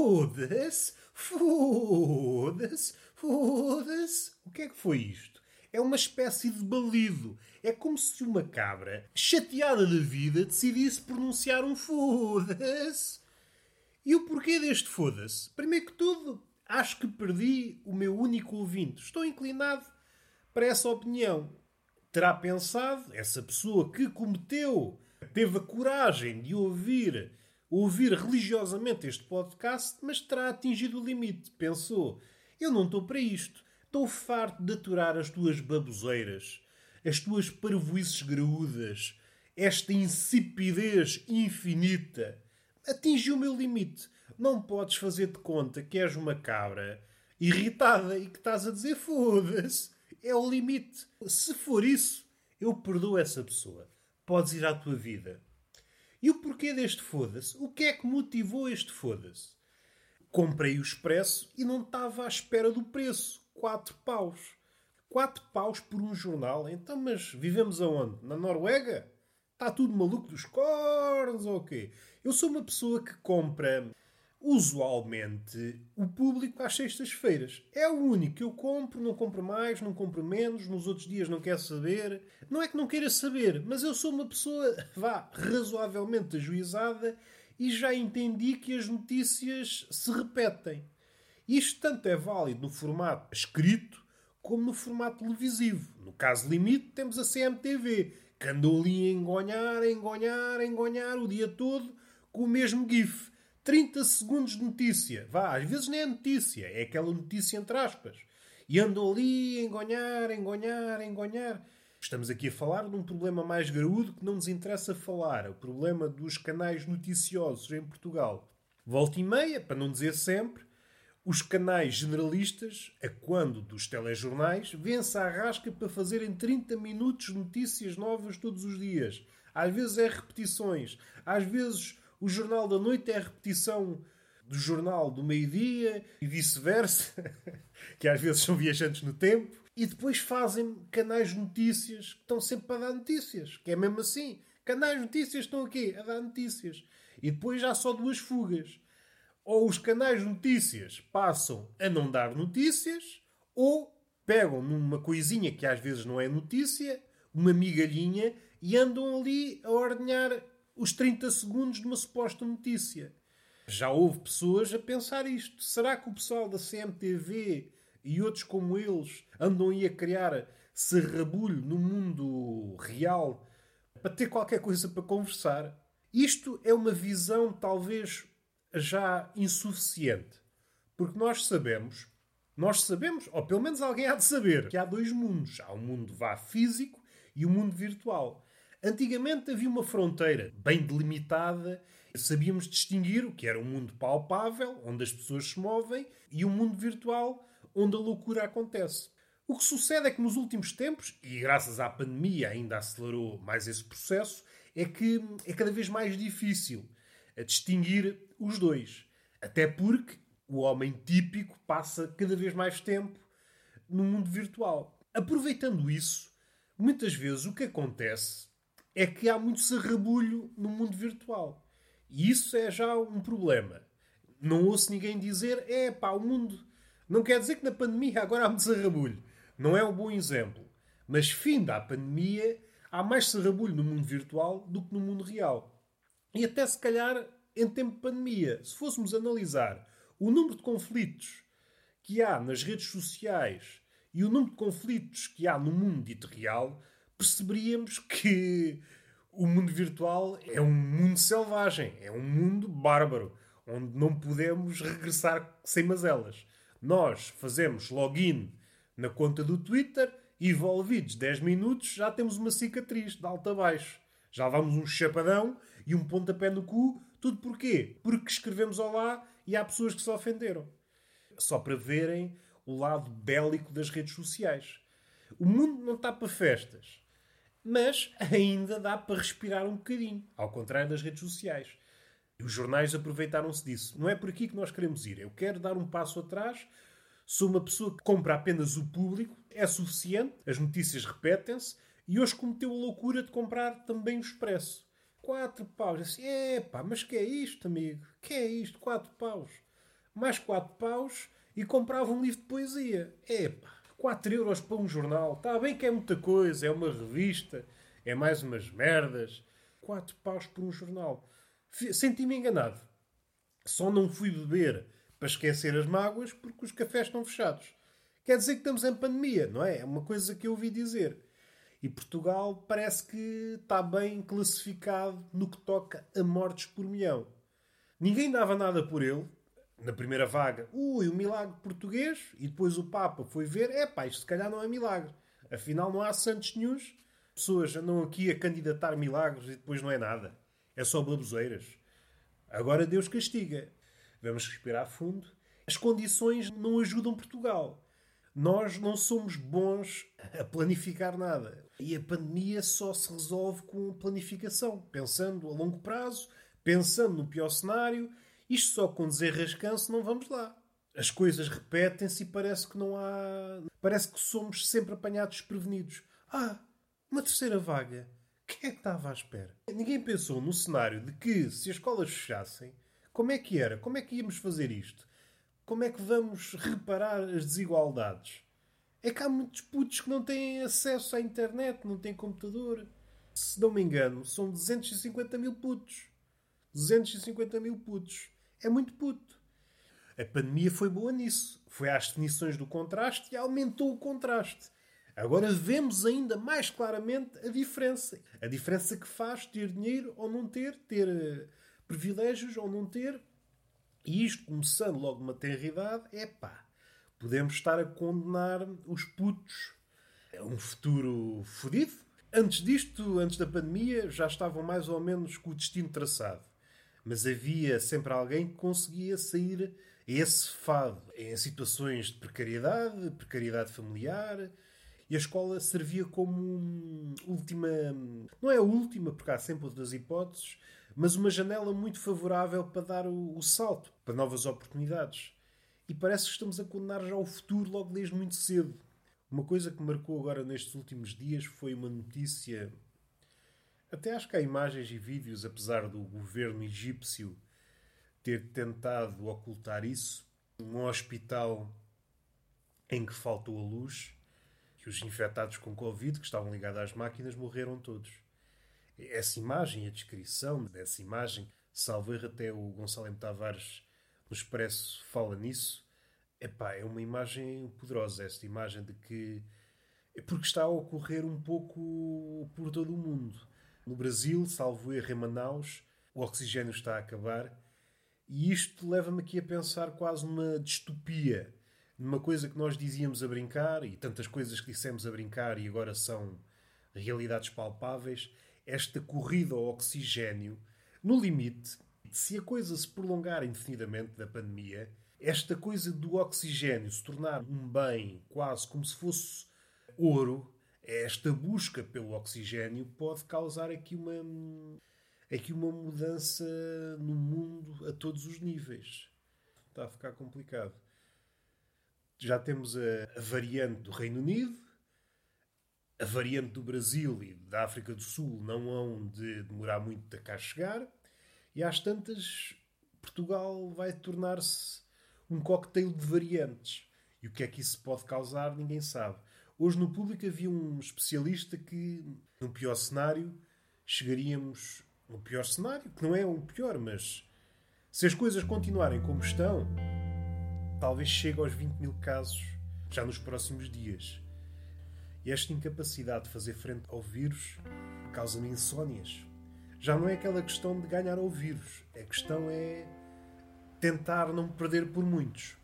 Foda-se, foda-se, foda-se. O que é que foi isto? É uma espécie de balido. É como se uma cabra, chateada da vida, decidisse pronunciar um foda-se. E o porquê deste foda-se? Primeiro que tudo, acho que perdi o meu único ouvinte. Estou inclinado para essa opinião. Terá pensado, essa pessoa que cometeu, teve a coragem de ouvir, ouvir religiosamente este podcast, mas terá atingido o limite. Pensou, eu não estou para isto. Estou farto de aturar as tuas baboseiras, as tuas parvoices graúdas, esta insipidez infinita. Atingi o meu limite. Não podes fazer de conta que és uma cabra irritada e que estás a dizer foda-se. É o limite. Se for isso, eu perdoo essa pessoa. Podes ir à tua vida. E o porquê deste foda-se? O que é que motivou este foda-se? Comprei o expresso e não estava à espera do preço. Quatro paus. Quatro paus por um jornal. Então, mas vivemos aonde? Na Noruega? Está tudo maluco dos cornos ou quê? Eu sou uma pessoa que compra usualmente o público às sextas-feiras. É o único que eu compro, não compro mais, não compro menos, nos outros dias não quero saber. Não é que não queira saber, mas eu sou uma pessoa, vá, razoavelmente ajuizada e já entendi que as notícias se repetem. Isto tanto é válido no formato escrito como no formato televisivo. No caso limite, temos a CMTV, que andou ali a engonhar, a engonhar, a engonhar o dia todo com o mesmo GIF. 30 segundos de notícia. Vá, às vezes nem é notícia, é aquela notícia entre aspas. E andam ali a engonhar, engonhar, engonhar. Estamos aqui a falar de um problema mais graúdo que não nos interessa falar. O problema dos canais noticiosos em Portugal. Volta e meia, para não dizer sempre, os canais generalistas, a quando dos telejornais, vêm-se à rasca para fazerem 30 minutos notícias novas todos os dias. Às vezes é repetições, às vezes o Jornal da Noite é a repetição do Jornal do Meio-Dia e vice-versa, que às vezes são viajantes no tempo. E depois fazem canais de notícias que estão sempre para dar notícias, que é mesmo assim. Canais de notícias estão aqui a dar notícias. E depois já só duas fugas. Ou os canais de notícias passam a não dar notícias, ou pegam numa coisinha que às vezes não é notícia, uma migalhinha, e andam ali a ordenhar os 30 segundos de uma suposta notícia. Já houve pessoas a pensar isto. Será que o pessoal da CMTV e outros como eles andam aí a criar serrabulho no mundo real para ter qualquer coisa para conversar? Isto é uma visão talvez já insuficiente. Porque nós sabemos, nós sabemos, ou pelo menos alguém há de saber, que há dois mundos. Há um mundo vá físico e o um mundo virtual. Antigamente havia uma fronteira bem delimitada, sabíamos distinguir o que era um mundo palpável, onde as pessoas se movem, e um mundo virtual, onde a loucura acontece. O que sucede é que nos últimos tempos, e graças à pandemia ainda acelerou mais esse processo, é que é cada vez mais difícil a distinguir os dois. Até porque o homem típico passa cada vez mais tempo no mundo virtual. Aproveitando isso, muitas vezes o que acontece é que há muito sarrabulho no mundo virtual. E isso é já um problema. Não ouço ninguém dizer, é pá, o mundo. Não quer dizer que na pandemia agora há muito sarrabulho. Não é um bom exemplo. Mas, fim da pandemia, há mais sarrabulho no mundo virtual do que no mundo real. E até se calhar em tempo de pandemia, se fôssemos analisar o número de conflitos que há nas redes sociais e o número de conflitos que há no mundo dito real, perceberíamos que o mundo virtual é um mundo selvagem, é um mundo bárbaro, onde não podemos regressar sem mazelas. Nós fazemos login na conta do Twitter e, envolvidos 10 minutos, já temos uma cicatriz de alto a baixo. Já vamos um chapadão e um pontapé no cu. Tudo porquê? Porque escrevemos olá e há pessoas que se ofenderam. Só para verem o lado bélico das redes sociais. O mundo não está para festas mas ainda dá para respirar um bocadinho, ao contrário das redes sociais. E os jornais aproveitaram-se disso. Não é por aqui que nós queremos ir. Eu quero dar um passo atrás. Sou uma pessoa que compra apenas o público, é suficiente, as notícias repetem-se, e hoje cometeu a loucura de comprar também o Expresso. Quatro paus. Assim, epá, mas que é isto, amigo? Que é isto? Quatro paus. mais 4 paus e comprava um livro de poesia. Epá, 4 euros para um jornal. Está bem que é muita coisa, é uma revista, é mais umas merdas. 4 paus por um jornal. Senti-me enganado. Só não fui beber para esquecer as mágoas porque os cafés estão fechados. Quer dizer que estamos em pandemia, não é? É uma coisa que eu ouvi dizer. E Portugal parece que está bem classificado no que toca a mortes por milhão. Ninguém dava nada por ele. Na primeira vaga, ui, o milagre português. E depois o Papa foi ver, é pá, isto se calhar não é milagre. Afinal, não há santos nenhums. Pessoas andam aqui a candidatar milagres e depois não é nada. É só baboseiras. Agora Deus castiga. Vamos respirar fundo. As condições não ajudam Portugal. Nós não somos bons a planificar nada. E a pandemia só se resolve com planificação, pensando a longo prazo, pensando no pior cenário. Isto só com desenrascanço não vamos lá. As coisas repetem-se e parece que não há. Parece que somos sempre apanhados desprevenidos. Ah, uma terceira vaga. Quem é que estava à espera? Ninguém pensou no cenário de que, se as escolas fechassem, como é que era? Como é que íamos fazer isto? Como é que vamos reparar as desigualdades? É que há muitos putos que não têm acesso à internet, não têm computador. Se não me engano, são 250 mil putos. 250 mil putos. É muito puto. A pandemia foi boa nisso. Foi às definições do contraste e aumentou o contraste. Agora vemos ainda mais claramente a diferença. A diferença que faz ter dinheiro ou não ter, ter eh, privilégios ou não ter, e isto, começando logo numa tenra idade, é pá, podemos estar a condenar os putos a um futuro fodido. Antes disto, antes da pandemia, já estavam mais ou menos com o destino traçado. Mas havia sempre alguém que conseguia sair a esse fado em situações de precariedade, precariedade familiar. E a escola servia como última. Não é a última, porque há sempre outras hipóteses, mas uma janela muito favorável para dar o, o salto para novas oportunidades. E parece que estamos a condenar já o futuro logo desde muito cedo. Uma coisa que marcou agora nestes últimos dias foi uma notícia. Até acho que há imagens e vídeos, apesar do governo egípcio ter tentado ocultar isso. Um hospital em que faltou a luz e os infectados com Covid, que estavam ligados às máquinas, morreram todos essa imagem, a descrição dessa imagem, salvo erro até o Gonçalo M. Tavares no Expresso fala nisso, epá, é uma imagem poderosa, esta imagem de que é porque está a ocorrer um pouco por todo o mundo. No Brasil, salvo erro em Manaus, o oxigênio está a acabar. E isto leva-me aqui a pensar quase numa distopia, numa coisa que nós dizíamos a brincar e tantas coisas que dissemos a brincar e agora são realidades palpáveis esta corrida ao oxigênio, no limite, se a coisa se prolongar indefinidamente da pandemia, esta coisa do oxigênio se tornar um bem quase como se fosse ouro, esta busca pelo oxigênio pode causar aqui uma, aqui uma mudança no mundo a todos os níveis. Está a ficar complicado. Já temos a, a variante do Reino Unido, a variante do Brasil e da África do Sul não hão de demorar muito a cá chegar, e às tantas, Portugal vai tornar-se um cocktail de variantes. E o que é que isso pode causar, ninguém sabe. Hoje no público havia um especialista que, no pior cenário, chegaríamos. No pior cenário, que não é o pior, mas se as coisas continuarem como estão, talvez chegue aos 20 mil casos já nos próximos dias. E esta incapacidade de fazer frente ao vírus causa-me insónias. Já não é aquela questão de ganhar ao vírus, a questão é tentar não perder por muitos.